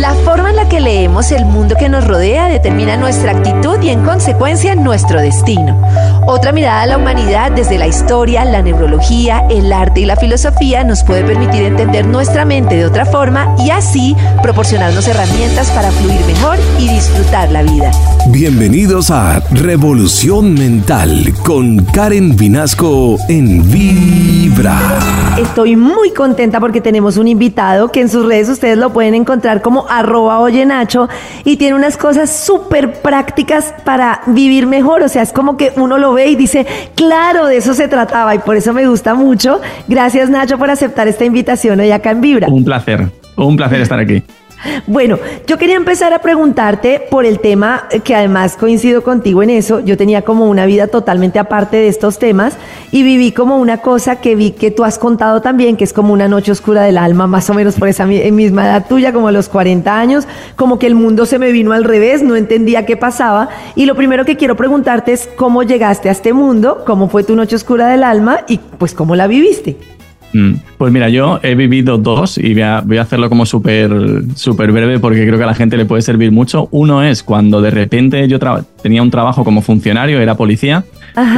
La forma en la que leemos el mundo que nos rodea determina nuestra actitud y en consecuencia nuestro destino. Otra mirada a la humanidad desde la historia, la neurología, el arte y la filosofía nos puede permitir entender nuestra mente de otra forma y así proporcionarnos herramientas para fluir mejor y disfrutar la vida. Bienvenidos a Revolución Mental con Karen Vinasco en Vibra. Estoy muy contenta porque tenemos un invitado que en sus redes ustedes lo pueden encontrar como arroba oye Nacho y tiene unas cosas súper prácticas para vivir mejor. O sea, es como que uno lo ve y dice, claro, de eso se trataba y por eso me gusta mucho. Gracias Nacho por aceptar esta invitación hoy acá en Vibra. Un placer, un placer estar aquí. Bueno, yo quería empezar a preguntarte por el tema que además coincido contigo en eso. Yo tenía como una vida totalmente aparte de estos temas y viví como una cosa que vi que tú has contado también, que es como una noche oscura del alma, más o menos por esa misma edad tuya, como los 40 años, como que el mundo se me vino al revés, no entendía qué pasaba. Y lo primero que quiero preguntarte es cómo llegaste a este mundo, cómo fue tu noche oscura del alma y pues cómo la viviste. Mm. Pues mira, yo he vivido dos y voy a, hacerlo como súper súper breve porque creo que a la gente le puede servir mucho. Uno es cuando de repente yo tenía un trabajo como funcionario, era policía,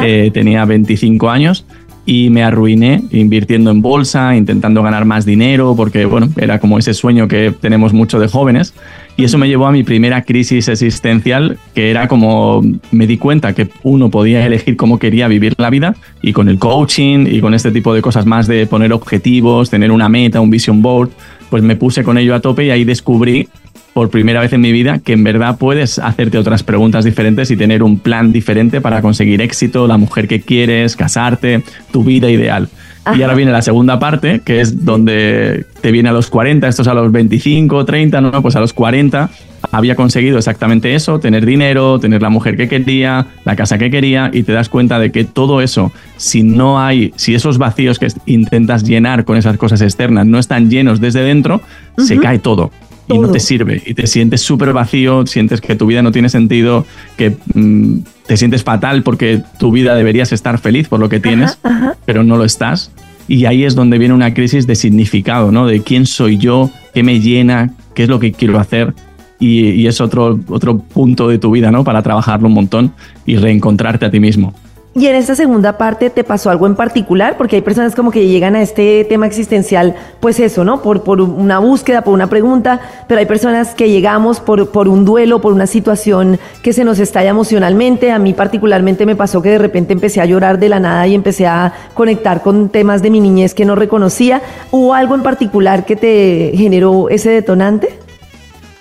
eh, tenía 25 años y me arruiné invirtiendo en bolsa, intentando ganar más dinero, porque bueno, era como ese sueño que tenemos mucho de jóvenes. Y eso me llevó a mi primera crisis existencial, que era como me di cuenta que uno podía elegir cómo quería vivir la vida y con el coaching y con este tipo de cosas más de poner objetivos, tener una meta, un vision board, pues me puse con ello a tope y ahí descubrí por primera vez en mi vida que en verdad puedes hacerte otras preguntas diferentes y tener un plan diferente para conseguir éxito, la mujer que quieres, casarte, tu vida ideal. Y ahora viene la segunda parte, que es donde te viene a los 40, esto es a los 25, 30, no, pues a los 40 había conseguido exactamente eso, tener dinero, tener la mujer que quería, la casa que quería, y te das cuenta de que todo eso, si no hay, si esos vacíos que intentas llenar con esas cosas externas no están llenos desde dentro, se cae todo y no te sirve y te sientes súper vacío, sientes que tu vida no tiene sentido, que mm, te sientes fatal porque tu vida deberías estar feliz por lo que tienes, pero no lo estás. Y ahí es donde viene una crisis de significado, ¿no? De quién soy yo, qué me llena, qué es lo que quiero hacer. Y, y es otro, otro punto de tu vida, ¿no? Para trabajarlo un montón y reencontrarte a ti mismo. Y en esta segunda parte te pasó algo en particular, porque hay personas como que llegan a este tema existencial, pues eso, ¿no? Por, por una búsqueda, por una pregunta, pero hay personas que llegamos por, por un duelo, por una situación que se nos estalla emocionalmente. A mí particularmente me pasó que de repente empecé a llorar de la nada y empecé a conectar con temas de mi niñez que no reconocía. ¿Hubo algo en particular que te generó ese detonante?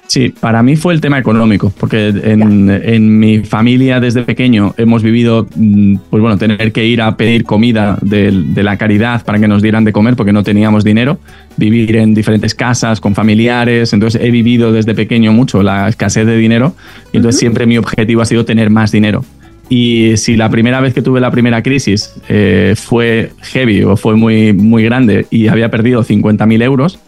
Sí, para mí fue el tema económico, porque en, mi familia desde pequeño hemos vivido, mm, pues bueno, tener que ir a pedir comida de, la caridad para que nos dieran de comer porque no teníamos dinero, vivir en diferentes casas con familiares, entonces he vivido desde pequeño mucho la escasez de dinero y entonces siempre mi objetivo ha sido tener más dinero. Y si la primera vez que tuve la primera crisis eh, fue heavy o fue muy, muy grande y había perdido 50.000 euros,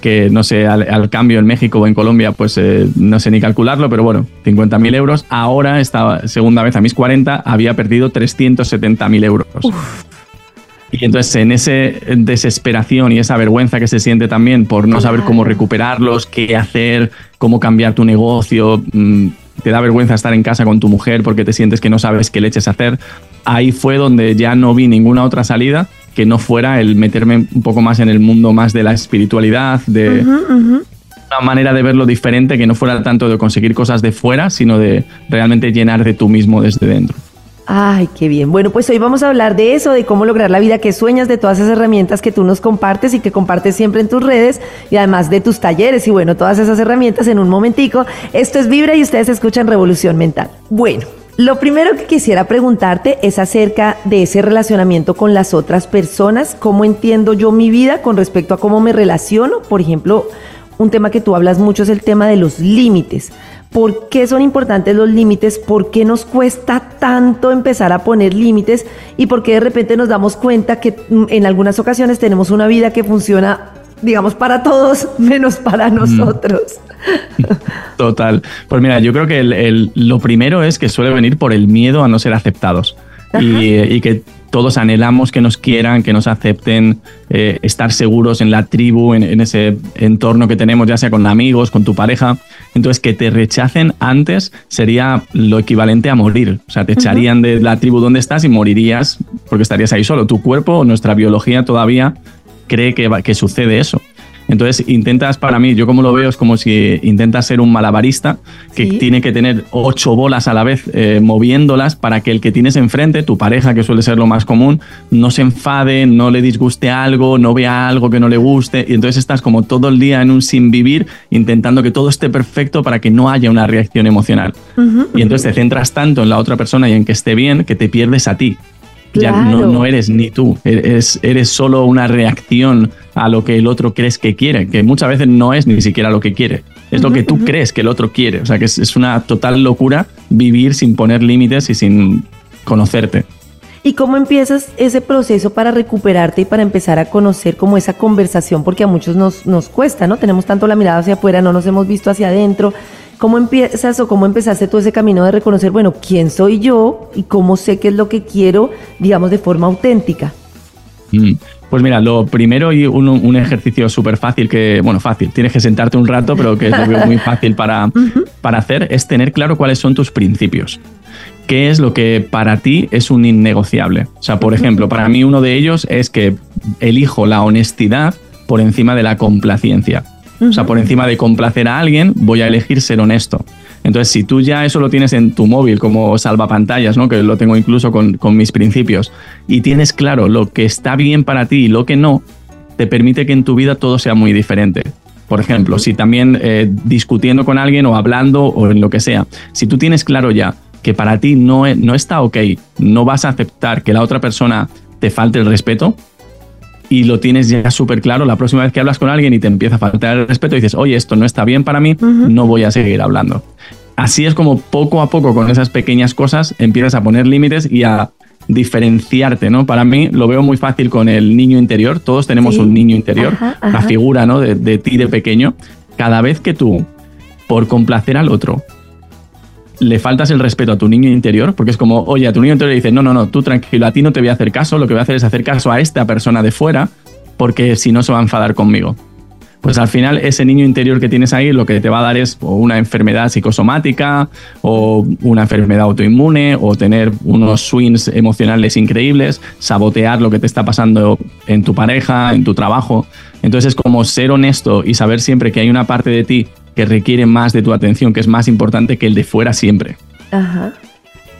que no sé, al, cambio en México o en Colombia, pues eh, no sé ni calcularlo, pero bueno, 50.000 euros. Ahora, esta segunda vez a mis 40, había perdido 370.000 euros. Y entonces en esa desesperación y esa vergüenza que se siente también por no saber cómo recuperarlos, qué hacer, cómo cambiar tu negocio, mm, te da vergüenza estar en casa con tu mujer porque te sientes que no sabes qué leches hacer, ahí fue donde ya no vi ninguna otra salida que no fuera el meterme un poco más en el mundo más de la espiritualidad, de una manera de verlo diferente, que no fuera tanto de conseguir cosas de fuera, sino de realmente llenar de tú mismo desde dentro. Ay, qué bien. Bueno, pues hoy vamos a hablar de eso, de cómo lograr la vida que sueñas, de todas esas herramientas que tú nos compartes y que compartes siempre en tus redes y además de tus talleres y bueno, todas esas herramientas en un momentico. Esto es Vibra y ustedes escuchan Revolución Mental. Bueno, lo primero que quisiera preguntarte es acerca de ese relacionamiento con las otras personas, cómo entiendo yo mi vida con respecto a cómo me relaciono. Por ejemplo, un tema que tú hablas mucho es el tema de los límites. ¿Por qué son importantes los límites? ¿Por qué nos cuesta tanto empezar a poner límites? ¿Y por qué de repente nos damos cuenta que mm, en algunas ocasiones tenemos una vida que funciona digamos, para todos menos para nosotros. Total. Pues mira, yo creo que lo primero es que suele venir por el miedo a no ser aceptados. Y, que todos anhelamos que nos quieran, que nos acepten, eh, estar seguros en la tribu, en, ese entorno que tenemos, ya sea con amigos, con tu pareja. Entonces, que te rechacen antes sería lo equivalente a morir. O sea, te echarían de la tribu donde estás y morirías porque estarías ahí solo. Tu cuerpo, nuestra biología todavía cree que, que sucede eso. Entonces intentas, para mí, yo como lo veo, es como si intentas ser un malabarista que tiene que tener ocho bolas a la vez eh, moviéndolas para que el que tienes enfrente, tu pareja, que suele ser lo más común, no se enfade, no le disguste algo, no vea algo que no le guste. Y entonces estás como todo el día en un sin vivir intentando que todo esté perfecto para que no haya una reacción emocional. Y entonces te centras tanto en la otra persona y en que esté bien que te pierdes a ti. Ya no, no, eres ni tú, eres, eres solo una reacción a lo que el otro crees que quiere, que muchas veces no es ni siquiera lo que quiere, es lo que tú crees que el otro quiere. O sea que es, es una total locura vivir sin poner límites y sin conocerte. ¿Y cómo empiezas ese proceso para recuperarte y para empezar a conocer como esa conversación? Porque a muchos nos, nos cuesta, ¿no? Tenemos tanto la mirada hacia afuera, no nos hemos visto hacia adentro. ¿Cómo empiezas o cómo empezaste todo ese camino de reconocer, bueno, quién soy yo y cómo sé qué es lo que quiero, digamos, de forma auténtica? Mm. Pues mira, lo primero y un, ejercicio súper fácil que, bueno, fácil, tienes que sentarte un rato, pero que es muy fácil para, para hacer, es tener claro cuáles son tus principios. ¿Qué es lo que para ti es un innegociable? O sea, por ejemplo, para mí uno de ellos es que elijo la honestidad por encima de la complacencia. O sea, por encima de complacer a alguien, voy a elegir ser honesto. Entonces, si tú ya eso lo tienes en tu móvil como salvapantallas, ¿no? que lo tengo incluso con, con mis principios, y tienes claro lo que está bien para ti y lo que no, te permite que en tu vida todo sea muy diferente. Por ejemplo, si también eh, discutiendo con alguien o hablando o en lo que sea, si tú tienes claro ya que para ti no, no está ok, no vas a aceptar que la otra persona te falte el respeto, y lo tienes ya súper claro, la próxima vez que hablas con alguien y te empieza a faltar el respeto, dices, oye, esto no está bien para mí, no voy a seguir hablando. Así es como poco a poco con esas pequeñas cosas empiezas a poner límites y a diferenciarte, ¿no? Para mí lo veo muy fácil con el niño interior, todos tenemos un niño interior, la figura, ¿no? De, de ti de pequeño. Cada vez que tú, por complacer al otro, le faltas el respeto a tu niño interior, porque es como, oye, a tu niño interior le dices, no, no, no, tú tranquilo, a ti no te voy a hacer caso, lo que voy a hacer es hacer caso a esta persona de fuera, porque si no se va a enfadar conmigo. Pues al final ese niño interior que tienes ahí lo que te va a dar es una enfermedad psicosomática o una enfermedad autoinmune o tener unos swings emocionales increíbles, sabotear lo que te está pasando en tu pareja, en tu trabajo. Entonces es como ser honesto y saber siempre que hay una parte de ti que requiere más de tu atención, que es más importante que el de fuera siempre. Ajá.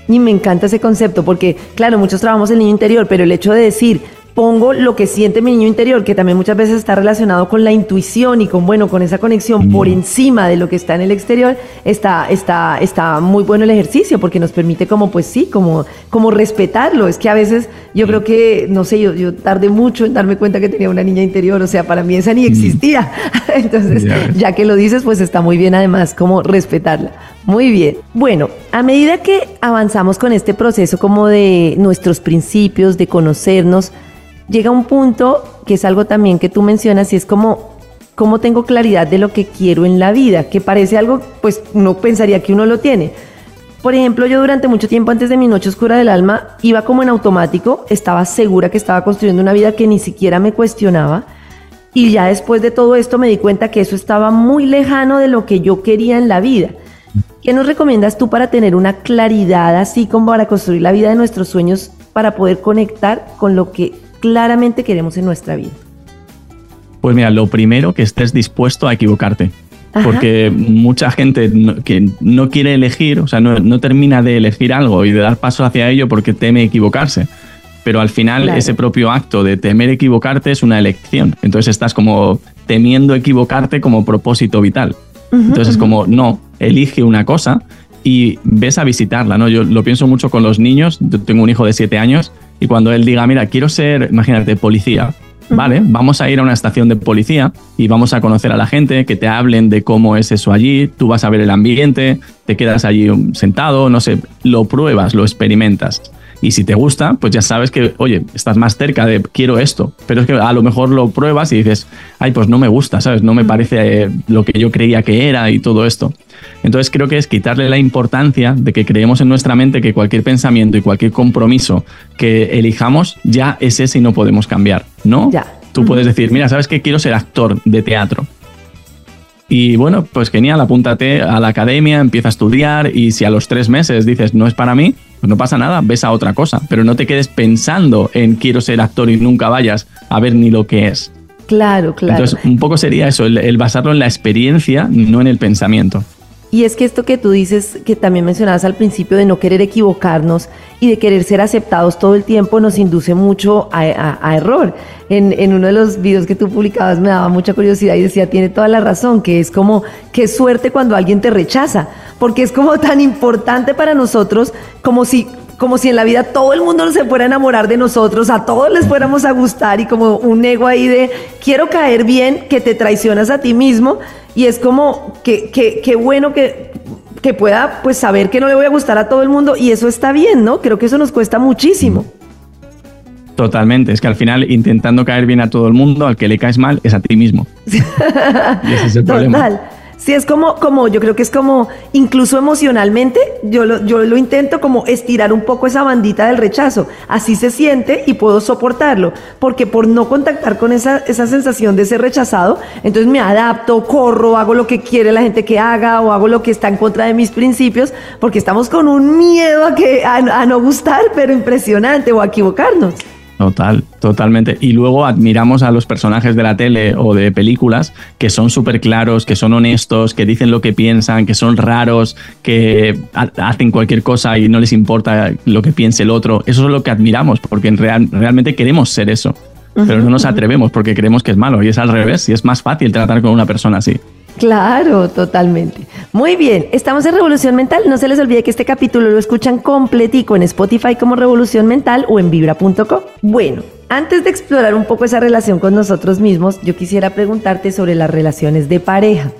Y me encanta ese concepto porque, claro, muchos trabajamos el niño interior, pero el hecho de decir, pongo lo que siente mi niño interior, que también muchas veces está relacionado con la intuición y con, bueno, con esa conexión por encima de lo que está en el exterior, está, está, está muy bueno el ejercicio porque nos permite como, pues sí, como, como respetarlo. Es que a veces yo creo que, no sé, yo, yo tardé mucho en darme cuenta que tenía una niña interior, o sea, para mí esa ni existía. Entonces, ya que lo dices, pues está muy bien además como respetarla. Muy bien. Bueno, a medida que avanzamos con este proceso como de nuestros principios, de conocernos, llega un punto que es algo también que tú mencionas y es como cómo tengo claridad de lo que quiero en la vida, que parece algo, pues no pensaría que uno lo tiene. Por ejemplo, yo durante mucho tiempo antes de mi noche oscura del alma iba como en automático, estaba segura que estaba construyendo una vida que ni siquiera me cuestionaba. Y ya después de todo esto me di cuenta que eso estaba muy lejano de lo que yo quería en la vida. ¿Qué nos recomiendas tú para tener una claridad así como para construir la vida de nuestros sueños, para poder conectar con lo que claramente queremos en nuestra vida? Pues mira, lo primero que estés dispuesto a equivocarte. Porque mucha gente que no quiere elegir, o sea, no, termina de elegir algo y de dar paso hacia ello porque teme equivocarse. Pero al final ese propio acto de temer equivocarte es una elección. Entonces estás como temiendo equivocarte como propósito vital. Entonces es como, no, elige una cosa y ves a visitarla, ¿no? Yo lo pienso mucho con los niños, yo tengo un hijo de siete años y cuando él diga, mira, quiero ser, imagínate, policía, ¿vale? Vamos a ir a una estación de policía y vamos a conocer a la gente, que te hablen de cómo es eso allí, tú vas a ver el ambiente, te quedas allí sentado, no sé, lo pruebas, lo experimentas. Y si te gusta, pues ya sabes que, oye, estás más cerca de quiero esto. Pero es que a lo mejor lo pruebas y dices, ay, pues no me gusta, ¿sabes? No me parece eh, lo que yo creía que era y todo esto. Entonces creo que es quitarle la importancia de que creemos en nuestra mente que cualquier pensamiento y cualquier compromiso que elijamos ya es ese y no podemos cambiar, ¿no? Ya. Tú puedes decir, mira, ¿sabes qué? Quiero ser actor de teatro. Y bueno, pues genial, apúntate a la academia, empieza a estudiar y si a los tres meses dices, no es para mí, pues no pasa nada, ves a otra cosa, pero no te quedes pensando en quiero ser actor y nunca vayas a ver ni lo que es. Claro, claro. Entonces, un poco sería eso, el, el basarlo en la experiencia, no en el pensamiento. Y es que esto que tú dices, que también mencionabas al principio, de no querer equivocarnos y de querer ser aceptados todo el tiempo, nos induce mucho a, error. En, en uno de los videos que tú publicabas me daba mucha curiosidad y decía, tiene toda la razón, que es como, qué suerte cuando alguien te rechaza, porque es como tan importante para nosotros como si como si en la vida todo el mundo se fuera a enamorar de nosotros, a todos les fuéramos a gustar y como un ego ahí de quiero caer bien, que te traicionas a ti mismo y es como que, que, que bueno que, que pueda pues saber que no le voy a gustar a todo el mundo y eso está bien, ¿no? Creo que eso nos cuesta muchísimo. Totalmente, es que al final intentando caer bien a todo el mundo, al que le caes mal es a ti mismo. y ese es el problema. Sí, es como, como, yo creo que es como, incluso emocionalmente, yo lo, yo lo intento como estirar un poco esa bandita del rechazo. Así se siente y puedo soportarlo. Porque por no contactar con esa, esa sensación de ser rechazado, entonces me adapto, corro, hago lo que quiere la gente que haga o hago lo que está en contra de mis principios, porque estamos con un miedo a, que, a, a no gustar, pero impresionante, o a equivocarnos. Total, totalmente. Y luego admiramos a los personajes de la tele o de películas que son súper claros, que son honestos, que dicen lo que piensan, que son raros, que ha- hacen cualquier cosa y no les importa lo que piense el otro. Eso es lo que admiramos, porque en real- realmente queremos ser eso. Pero no nos atrevemos porque creemos que es malo. Y es al revés, y es más fácil tratar con una persona así. Claro, totalmente. Muy bien, estamos en Revolución Mental. No se les olvide que este capítulo lo escuchan completico en Spotify como Revolución Mental o en vibra.com. Bueno, antes de explorar un poco esa relación con nosotros mismos, yo quisiera preguntarte sobre las relaciones de pareja.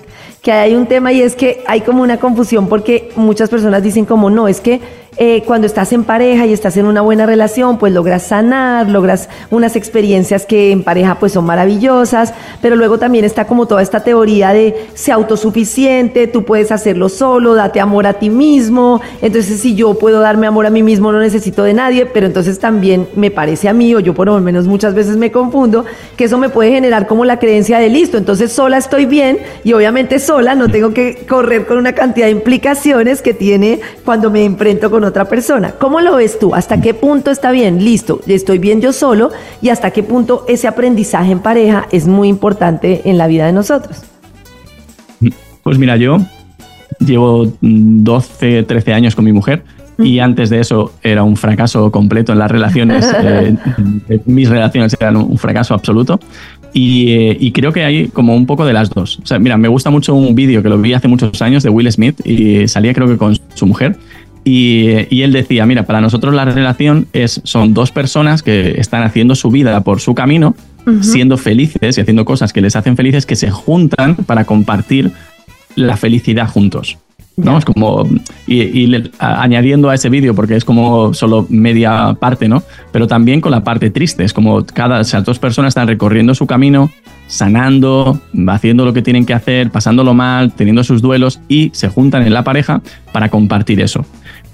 Que hay un tema y es que hay como una confusión porque muchas personas dicen como no, es que eh, cuando estás en pareja y estás en una buena relación, pues logras sanar, logras unas experiencias que en pareja pues son maravillosas, pero luego también está como toda esta teoría de ser autosuficiente, tú puedes hacerlo solo, date amor a ti mismo, entonces si yo puedo darme amor a mí mismo no necesito de nadie, pero entonces también me parece a mí, o yo por lo menos muchas veces me confundo, que eso me puede generar como la creencia de listo, entonces sola estoy bien y obviamente sola no tengo que correr con una cantidad de implicaciones que tiene cuando me enfrento con otra persona. ¿Cómo lo ves tú? ¿Hasta qué punto está bien? Listo, estoy bien yo solo y hasta qué punto ese aprendizaje en pareja es muy importante en la vida de nosotros. Pues mira, yo llevo mm, 12, 13 años con mi mujer y antes de eso era un fracaso completo en las relaciones. eh, mis relaciones eran un fracaso absoluto. Y, eh, y creo que hay como un poco de las dos. O sea, mira, me gusta mucho un vídeo que lo vi hace muchos años de Will Smith y salía creo que con su mujer. Y, y él decía, mira, para nosotros la relación es, son dos personas que están haciendo su vida por su camino, siendo felices y haciendo cosas que les hacen felices, que se juntan para compartir la felicidad juntos. ¿no? Es como, y, y le- a- añadiendo a ese vídeo, porque es como solo media parte, ¿no? Pero también con la parte triste, es como cada, o sea, dos personas están recorriendo su camino, sanando, haciendo lo que tienen que hacer, pasándolo mal, teniendo sus duelos y se juntan en la pareja para compartir eso.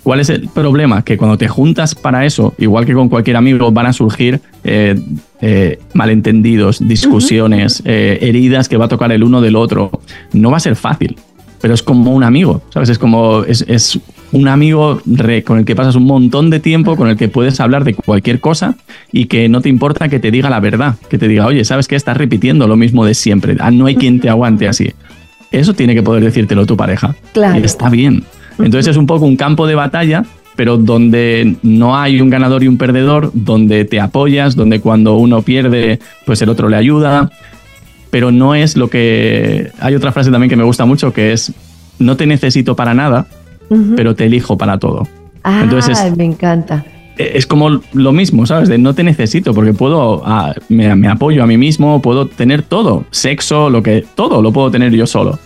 ¿Cuál es el problema? Que cuando te juntas para eso, igual que con cualquier amigo, van a surgir eh, eh, malentendidos, discusiones, eh, heridas que va a tocar el uno del otro. No va a ser fácil, pero es como un amigo, ¿sabes? Es como, es, es un amigo re- con el que pasas un montón de tiempo, con el que puedes hablar de cualquier cosa y que no te importa que te diga la verdad, que te diga, oye, ¿sabes qué? Estás repitiendo lo mismo de siempre. Ah, no hay quien te aguante así. Eso tiene que poder decírtelo tu pareja. Claro. Y está bien. Entonces es un poco un campo de batalla, pero donde no hay un ganador y un perdedor, donde te apoyas, donde cuando uno pierde, pues el otro le ayuda. Pero no es lo que... Hay otra frase también que me gusta mucho, que es, no te necesito para nada, pero te elijo para todo. Ah, Entonces es- me encanta. Es como lo mismo, ¿sabes? De no te necesito porque puedo, ah, me, me apoyo a mí mismo, puedo tener todo, sexo, lo que, todo lo puedo tener yo solo.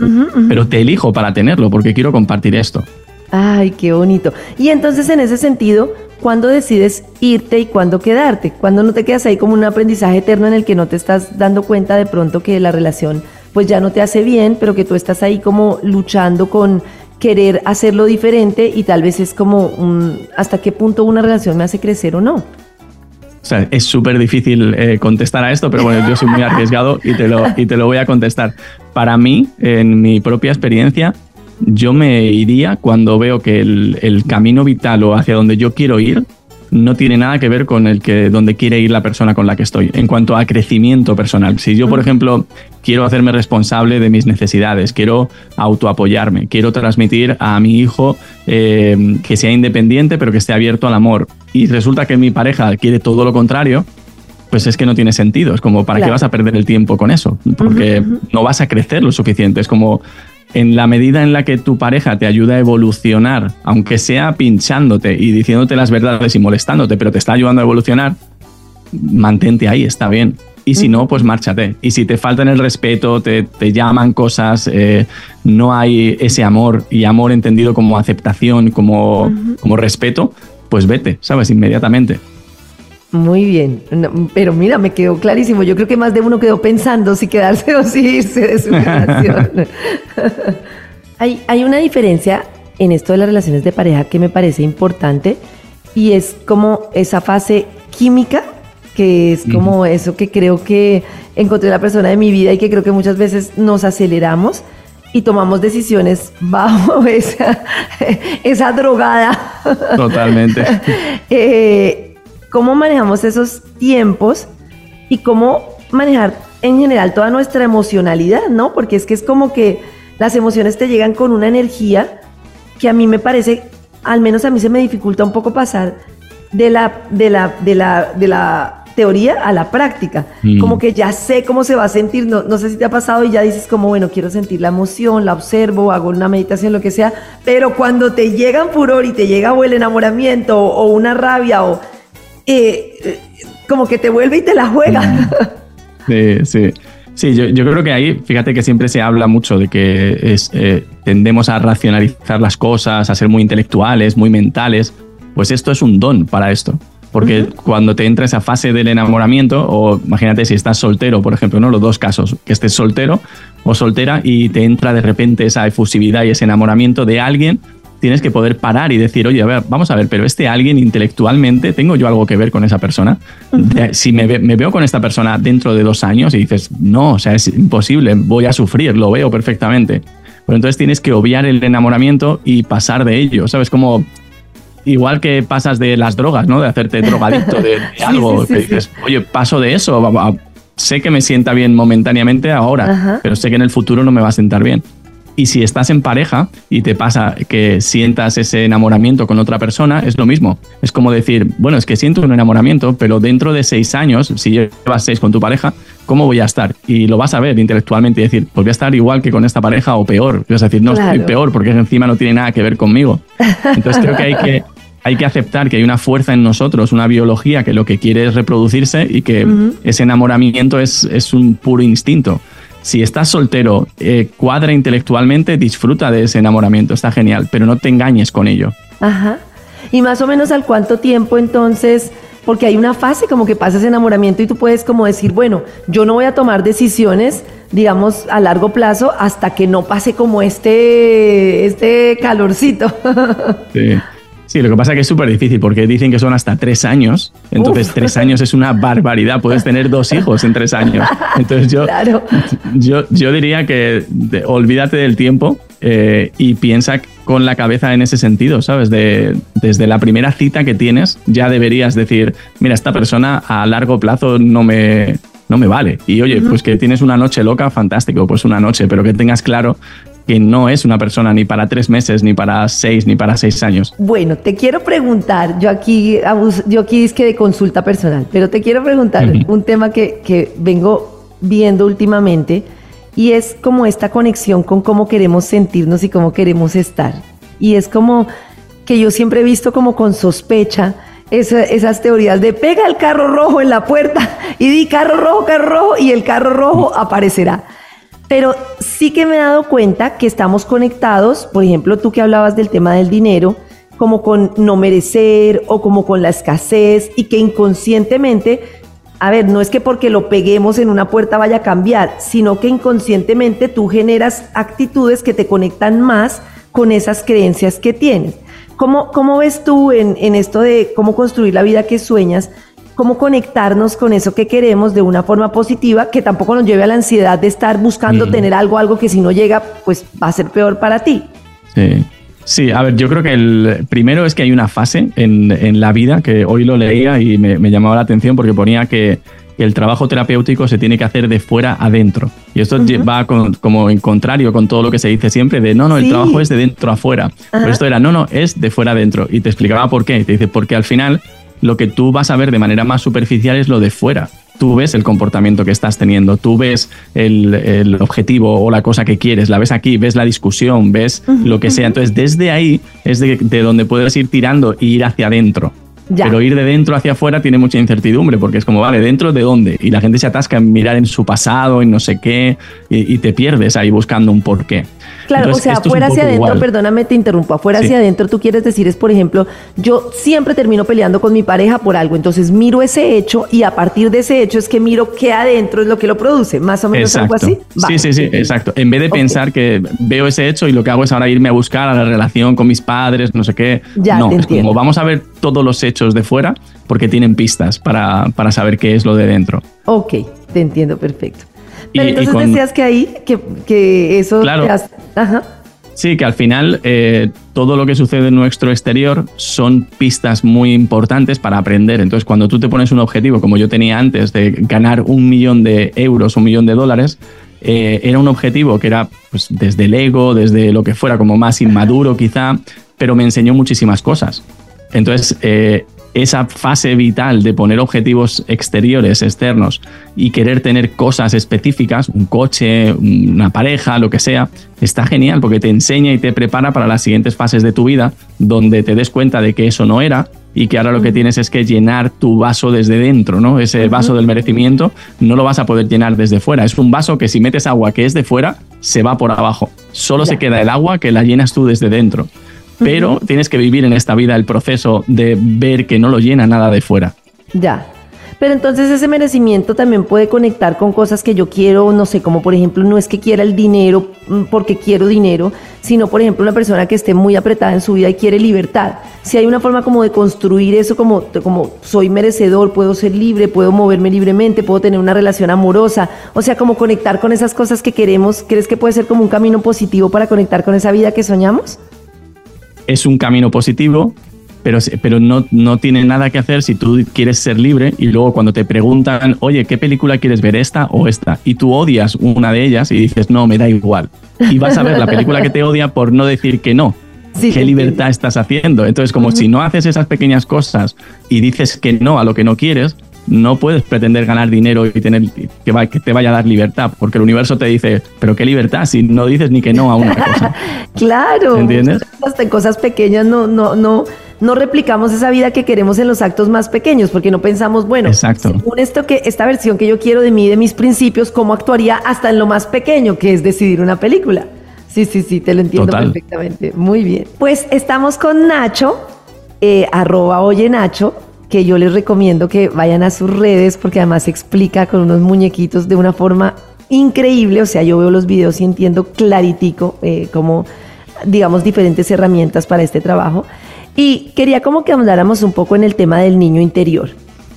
Pero te elijo para tenerlo porque quiero compartir esto. Ay, qué bonito. Y entonces en ese sentido, ¿cuándo decides irte y cuándo quedarte? ¿Cuándo no te quedas ahí como un aprendizaje eterno en el que no te estás dando cuenta de pronto que la relación pues ya no te hace bien, pero que tú estás ahí como luchando con querer hacerlo diferente y tal vez es como un, hasta qué punto una relación me hace crecer o no. O sea, es súper difícil eh, contestar a esto, pero bueno, yo soy muy arriesgado y te, lo, y te lo voy a contestar. Para mí, en mi propia experiencia, yo me iría cuando veo que el, el camino vital o hacia donde yo quiero ir no tiene nada que ver con el que donde quiere ir la persona con la que estoy. En cuanto a crecimiento personal, si yo, por ejemplo, quiero hacerme responsable de mis necesidades, quiero autoapoyarme, quiero transmitir a mi hijo eh, que sea independiente, pero que esté abierto al amor, y resulta que mi pareja quiere todo lo contrario, pues es que no tiene sentido. Es como, ¿para qué vas a perder el tiempo con eso? Porque no vas a crecer lo suficiente. Es como, en la medida en la que tu pareja te ayuda a evolucionar, aunque sea pinchándote y diciéndote las verdades y molestándote, pero te está ayudando a evolucionar, mantente ahí, está bien. Y si no, pues márchate. Y si te faltan el respeto, te, llaman cosas, eh, no hay ese amor y amor entendido como aceptación, como, como respeto, pues vete, ¿sabes? Inmediatamente. Muy bien, pero mira, me quedó clarísimo. Yo creo que más de uno quedó pensando si quedarse o si irse de su relación. hay, hay una diferencia en esto de las relaciones de pareja que me parece importante y es como esa fase química, que es como eso que creo que encontré la persona de mi vida y que creo que muchas veces nos aceleramos y tomamos decisiones bajo esa, esa drogada. Totalmente. eh, cómo manejamos esos tiempos y cómo manejar en general toda nuestra emocionalidad, ¿no? Porque es que es como que las emociones te llegan con una energía que a mí me parece, al menos a mí se me dificulta un poco pasar de la, de la, de la, de la teoría a la práctica. Mm. Como que ya sé cómo se va a sentir, no, no, sé si te ha pasado y ya dices como, bueno, quiero sentir la emoción, la observo, hago una meditación, lo que sea, pero cuando te llega un furor y te llega o el enamoramiento o una rabia o eh, como que te vuelve y te la juega. Sí, sí. Sí, yo, creo que ahí, fíjate que siempre se habla mucho de que es, eh, tendemos a racionalizar las cosas, a ser muy intelectuales, muy mentales. Pues esto es un don para esto. Porque cuando te entra esa fase del enamoramiento, o imagínate si estás soltero, por ejemplo, ¿no? Los dos casos, que estés soltero o soltera y te entra de repente esa efusividad y ese enamoramiento de alguien tienes que poder parar y decir, oye, a ver, vamos a ver, pero este alguien intelectualmente, ¿tengo yo algo que ver con esa persona? si me, veo con esta persona dentro de dos años y dices, no, o sea, es imposible, voy a sufrir, lo veo perfectamente. Pero entonces tienes que obviar el enamoramiento y pasar de ello, ¿sabes? Como igual que pasas de las drogas, ¿no? De hacerte drogadicto de, algo, que dices, oye, paso de eso, sé que me sienta bien momentáneamente ahora, pero sé que en el futuro no me va a sentar bien. Y si estás en pareja y te pasa que sientas ese enamoramiento con otra persona, es lo mismo. Es como decir, bueno, es que siento un enamoramiento, pero dentro de seis años, si llevas seis con tu pareja, ¿cómo voy a estar? Y lo vas a ver intelectualmente y decir, pues voy a estar igual que con esta pareja o peor. Y vas a decir, no, estoy peor porque encima no tiene nada que ver conmigo. Entonces creo que hay que hay que aceptar que hay una fuerza en nosotros, una biología que lo que quiere es reproducirse y que ese enamoramiento es, es un puro instinto si estás soltero, eh, cuadra intelectualmente, disfruta de ese enamoramiento, está genial, pero no te engañes con ello. Ajá. Y más o menos al cuánto tiempo entonces, porque hay una fase como que pasas enamoramiento y tú puedes como decir, bueno, yo no voy a tomar decisiones, digamos, a largo plazo hasta que no pase como este, este calorcito. Sí. Sí, lo que pasa es que es súper difícil porque dicen que son hasta tres años. Entonces, tres años es una barbaridad. Puedes tener dos hijos en tres años. Entonces, yo, yo, yo diría que olvídate del tiempo eh, y piensa con la cabeza en ese sentido, ¿sabes? De, desde la primera cita que tienes, ya deberías decir, mira, esta persona a largo plazo no me, no me vale. Y oye, pues que tienes una noche loca, fantástico, pues una noche, pero que tengas claro que no es una persona ni para tres meses, ni para seis, ni para seis años. Bueno, te quiero preguntar, yo aquí, yo aquí es que de consulta personal, pero te quiero preguntar un tema que, que vengo viendo últimamente y es como esta conexión con cómo queremos sentirnos y cómo queremos estar. Y es como que yo siempre he visto como con sospecha esas teorías de pega el carro rojo en la puerta y di carro rojo, carro rojo y el carro rojo aparecerá. Pero sí que me he dado cuenta que estamos conectados, por ejemplo, tú que hablabas del tema del dinero, como con no merecer o como con la escasez y que inconscientemente a ver, no es que porque lo peguemos en una puerta vaya a cambiar, sino que inconscientemente tú generas actitudes que te conectan más con esas creencias que tienes. ¿Cómo, cómo ves tú en, en esto de cómo construir la vida que sueñas? Cómo conectarnos con eso que queremos de una forma positiva que tampoco nos lleve a la ansiedad de estar buscando Mm. tener algo, algo que si no llega, pues va a ser peor para ti. Sí. Sí, a ver, yo creo que el primero es que hay una fase en, en la vida que hoy lo leía y me, me llamaba la atención porque ponía que el trabajo terapéutico se tiene que hacer de fuera adentro. Y esto va con- como en contrario con todo lo que se dice siempre de no, no, el Sí. trabajo es de dentro a fuera. Ajá. Pero esto era no, no, es de fuera adentro. Y te explicaba por qué. Te dice, porque al final lo que tú vas a ver de manera más superficial es lo de fuera. Tú ves el comportamiento que estás teniendo, tú ves el, el objetivo o la cosa que quieres, la ves aquí, ves la discusión, ves lo que sea. Entonces, desde ahí es de, de donde puedes ir tirando e ir hacia adentro. Ya. Pero ir de dentro hacia afuera tiene mucha incertidumbre, porque es como, vale, ¿dentro de dónde? Y la gente se atasca en mirar en su pasado, en no sé qué, y, y te pierdes ahí buscando un porqué. Claro, Entonces, o sea, afuera hacia adentro, igual. perdóname, te interrumpo, afuera Sí. hacia adentro tú quieres decir es, por ejemplo, yo siempre termino peleando con mi pareja por algo, entonces miro ese hecho y a partir de ese hecho es que miro qué adentro es lo que lo produce, más o menos algo así. Sí, sí, sí, exacto. En vez de pensar que veo ese hecho y lo que hago es ahora irme a buscar a la relación con mis padres, no sé qué. Ya, no, te es como vamos a ver todos los hechos de fuera porque tienen pistas para, para saber qué es lo de dentro. Ok, te entiendo perfecto. Pero y entonces con- decías que ahí, que, que eso Claro. te hace- Ajá. Sí, que al final eh, todo lo que sucede en nuestro exterior son pistas muy importantes para aprender. Entonces, cuando tú te pones un objetivo, como yo tenía antes, de ganar un millón de euros, un millón de dólares, eh, era un objetivo que era pues, desde el ego, desde lo que fuera, como más inmaduro quizá, pero me enseñó muchísimas cosas. Entonces, eh, esa fase vital de poner objetivos exteriores, externos y querer tener cosas específicas, un coche, una pareja, lo que sea, está genial porque te enseña y te prepara para las siguientes fases de tu vida donde te des cuenta de que eso no era y que ahora lo que tienes es que llenar tu vaso desde dentro, ¿no? Ese vaso del merecimiento no lo vas a poder llenar desde fuera. Es un vaso que si metes agua que es de fuera, se va por abajo. Solo Ya. se queda el agua que la llenas tú desde dentro pero tienes que vivir en esta vida el proceso de ver que no lo llena nada de fuera. Ya. Pero entonces ese merecimiento también puede conectar con cosas que yo quiero, no sé, como por ejemplo, no es que quiera el dinero mm, porque quiero dinero, sino por ejemplo una persona que esté muy apretada en su vida y quiere libertad. Si hay una forma como de construir eso, como, como soy merecedor, puedo ser libre, puedo moverme libremente, puedo tener una relación amorosa, o sea, como conectar con esas cosas que queremos, ¿crees que puede ser como un camino positivo para conectar con esa vida que soñamos? Es un camino positivo, pero, pero no, no tiene nada que hacer si tú quieres ser libre y luego cuando te preguntan, oye, ¿qué película quieres ver, esta o esta? Y tú odias una de ellas y dices, no, me da igual. Y vas a ver la película que te odia por no decir que no. Sí, ¿Qué libertad estás haciendo? Entonces, como si no haces esas pequeñas cosas y dices que no a lo que no quieres, no puedes pretender ganar dinero y tener que, va- que te vaya a dar libertad, porque el universo te dice, pero qué libertad si no dices ni que no a una cosa. Claro. ¿Entiendes? Hasta en cosas pequeñas no, no, no, no replicamos esa vida que queremos en los actos más pequeños, porque no pensamos, bueno, Exacto. según esto que, esta versión que yo quiero de mí, de mis principios, ¿cómo actuaría hasta en lo más pequeño, que es decidir una película? Sí, sí, sí, te lo entiendo Total. perfectamente. Muy bien. Pues estamos con Nacho, eh, arroba oye Nacho, que yo les recomiendo que vayan a sus redes porque además explica con unos muñequitos de una forma increíble. O sea, yo veo los videos y entiendo claritico eh, como, digamos, diferentes herramientas para este trabajo. Y quería como que habláramos un poco en el tema del niño interior,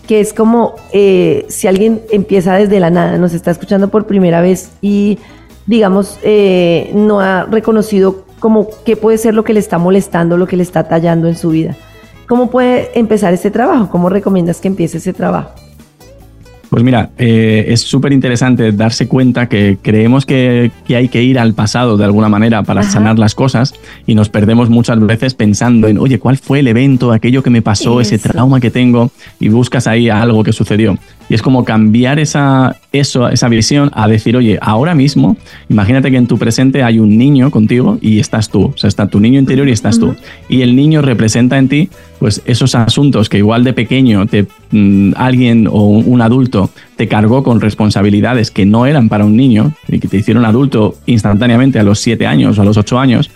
que es como eh, si alguien empieza desde la nada, nos está escuchando por primera vez y, digamos, eh, no ha reconocido como qué puede ser lo que le está molestando, lo que le está tallando en su vida. ¿Cómo puede empezar este trabajo? ¿Cómo recomiendas que empiece ese trabajo? Pues mira, eh, es súper interesante darse cuenta que creemos que, que hay que ir al pasado de alguna manera para Ajá. sanar las cosas y nos perdemos muchas veces pensando en, oye, ¿cuál fue el evento, aquello que me pasó, ese trauma que tengo? Y buscas ahí algo que sucedió. Y es como cambiar esa, eso, esa visión a decir, oye, ahora mismo, imagínate que en tu presente hay un niño contigo y estás tú. O sea, está tu niño interior y estás tú. Y el niño representa en ti, pues, esos asuntos que igual de pequeño te, mm, alguien o un, un adulto te cargó con responsabilidades que no eran para un niño y que te hicieron adulto instantáneamente a los siete años o a los ocho años.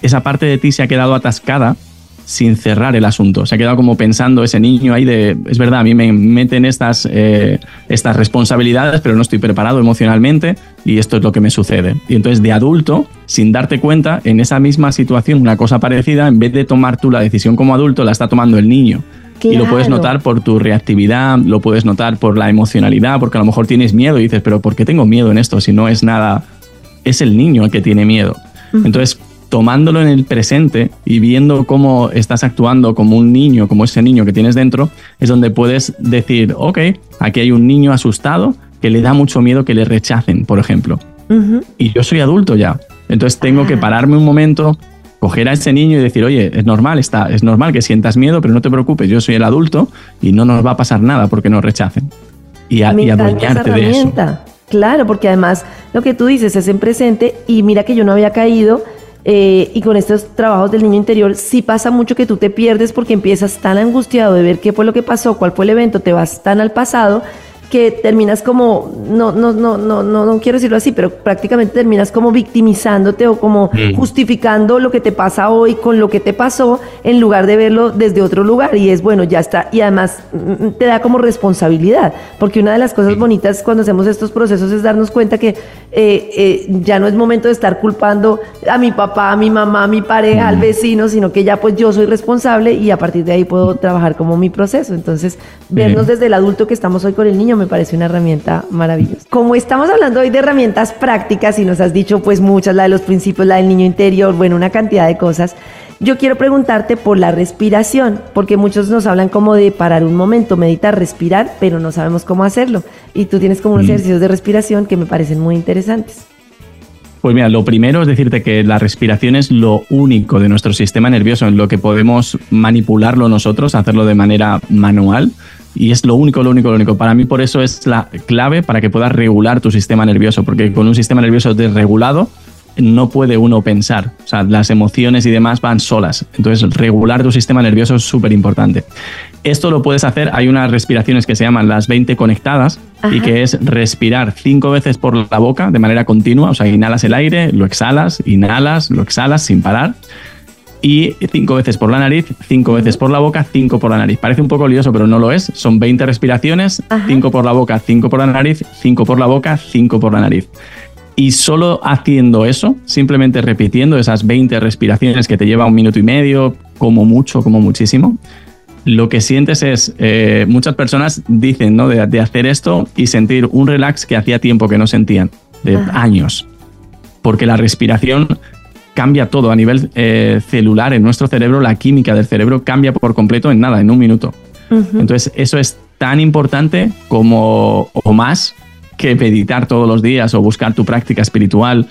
Esa parte de ti se ha quedado atascada sin cerrar el asunto. Se ha quedado como pensando ese niño ahí de, es verdad, a mí me meten estas, eh, estas responsabilidades, pero no estoy preparado emocionalmente y esto es lo que me sucede. Y entonces de adulto, sin darte cuenta, en esa misma situación, una cosa parecida, en vez de tomar tú la decisión como adulto, la está tomando el niño. Y lo puedes notar por tu reactividad, lo puedes notar por la emocionalidad, porque a lo mejor tienes miedo y dices, pero ¿por qué tengo miedo en esto si no es nada? Es el niño el que tiene miedo. Entonces, tomándolo en el presente y viendo cómo estás actuando como un niño, como ese niño que tienes dentro, es donde puedes decir, ok, aquí hay un niño asustado que le da mucho miedo que le rechacen, por ejemplo. Y yo soy adulto ya. Entonces tengo que ah. pararme un momento, coger a ese niño y decir, oye, es normal, está, es normal que sientas miedo, pero no te preocupes, yo soy el adulto y no nos va a pasar nada porque nos rechacen. Y, a, y adueñarte de eso. Claro, porque además lo que tú dices es en presente y mira que yo no había caído eh, y con estos trabajos del niño interior sí pasa mucho que tú te pierdes porque empiezas tan angustiado de ver qué fue lo que pasó, cuál fue el evento, te vas tan al pasado que terminas como, no, no, no, no, no, no quiero decirlo así, pero prácticamente terminas como victimizándote o como mm. justificando lo que te pasa hoy con lo que te pasó en lugar de verlo desde otro lugar. Y es bueno, ya está. Y además mm, te da como responsabilidad, porque una de las cosas bonitas cuando hacemos estos procesos es darnos cuenta que eh, eh, ya no es momento de estar culpando a mi papá, a mi mamá, a mi pareja, al mm. vecino, sino que ya pues yo soy responsable y a partir de ahí puedo trabajar como mi proceso. Entonces, vernos desde el adulto que estamos hoy con el niño me parece una herramienta maravillosa. Como estamos hablando hoy de herramientas prácticas y nos has dicho pues muchas, la de los principios, la del niño interior, bueno, una cantidad de cosas. Yo quiero preguntarte por la respiración, porque muchos nos hablan como de parar un momento, meditar, respirar, pero no sabemos cómo hacerlo. Y tú tienes como unos mm. ejercicios de respiración que me parecen muy interesantes. Pues mira, lo primero es decirte que la respiración es lo único de nuestro sistema nervioso en lo que podemos manipularlo nosotros, hacerlo de manera manual. Y es lo único, lo único, lo único. Para mí por eso es la clave para que puedas regular tu sistema nervioso, porque con un sistema nervioso desregulado no puede uno pensar. O sea, las emociones y demás van solas. Entonces, regular tu sistema nervioso es súper importante. Esto lo puedes hacer, hay unas respiraciones que se llaman las 20 conectadas y que es respirar cinco veces por la boca de manera continua, o sea, inhalas el aire, lo exhalas, inhalas, lo exhalas sin parar y cinco veces por la nariz, cinco veces por la boca, cinco por la nariz. Parece un poco lioso, pero no lo es. Son 20 respiraciones, cinco por la boca, cinco por la nariz, cinco por la boca, cinco por la nariz. Y solo haciendo eso, simplemente repitiendo esas 20 respiraciones que te lleva un minuto y medio, como mucho, como muchísimo, lo que sientes es, eh, muchas personas dicen ¿no? de, hacer esto y sentir un relax que hacía tiempo que no sentían, de años. Porque la respiración cambia todo a nivel eh, celular en nuestro cerebro, la química del cerebro cambia por completo en nada, en un minuto. Entonces, eso es tan importante como o más que meditar todos los días o buscar tu práctica espiritual.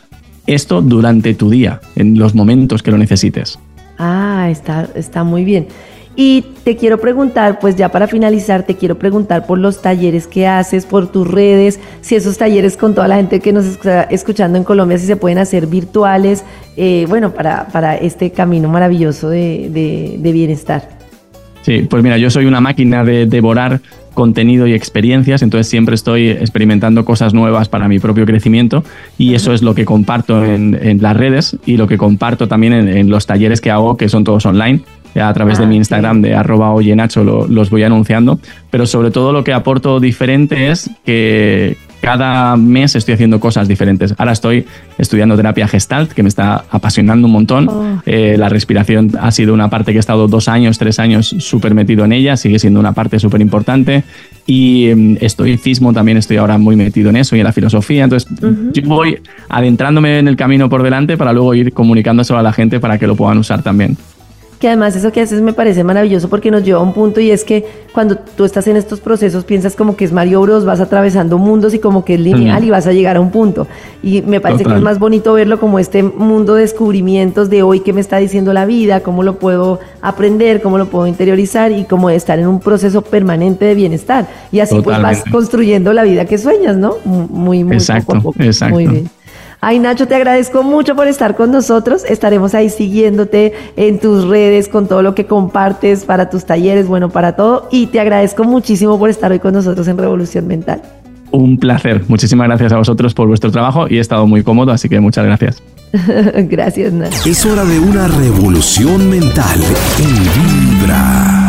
Esto durante tu día, en los momentos que lo necesites. Ah, está, está muy bien. Y te quiero preguntar, pues ya para finalizar, te quiero preguntar por los talleres que haces, por tus redes, si esos talleres con toda la gente que nos está escuchando en Colombia, si se pueden hacer virtuales, eh, bueno, para, para, este camino maravilloso de, de, bienestar. Sí, pues mira, yo soy una máquina de devorar contenido y experiencias, entonces siempre estoy experimentando cosas nuevas para mi propio crecimiento y eso es lo que comparto en, las redes y lo que comparto también en, los talleres que hago, que son todos online a través de mi ah, Instagram de arroba oyenacho los voy anunciando, pero sobre todo lo que aporto diferente es que cada mes estoy haciendo cosas diferentes. Ahora estoy estudiando terapia gestalt, que me está apasionando un montón. Oh. Eh, la respiración ha sido una parte que he estado dos años, tres años súper metido en ella, sigue siendo una parte súper importante. Y um, estoicismo también estoy ahora muy metido en eso y en la filosofía. Entonces, yo voy adentrándome en el camino por delante para luego ir comunicándoselo a la gente para que lo puedan usar también que además eso que haces me parece maravilloso porque nos lleva a un punto y es que cuando tú estás en estos procesos piensas como que es Mario Bros, vas atravesando mundos y como que es lineal y vas a llegar a un punto. Y me parece que es más bonito verlo como este mundo de descubrimientos de hoy que me está diciendo la vida, cómo lo puedo aprender, cómo lo puedo interiorizar y cómo estar en un proceso permanente de bienestar. Y así pues vas construyendo la vida que sueñas, ¿no? Muy, muy exacto, poco Exacto. Muy bien. Ay, Nacho, te agradezco mucho por estar con nosotros. Estaremos ahí siguiéndote en tus redes con todo lo que compartes para tus talleres, bueno, para todo. Y te agradezco muchísimo por estar hoy con nosotros en Revolución Mental. Un placer. Muchísimas gracias a vosotros por vuestro trabajo y he estado muy cómodo, así que muchas gracias. gracias, Nat. Es hora de una revolución mental en Vibra.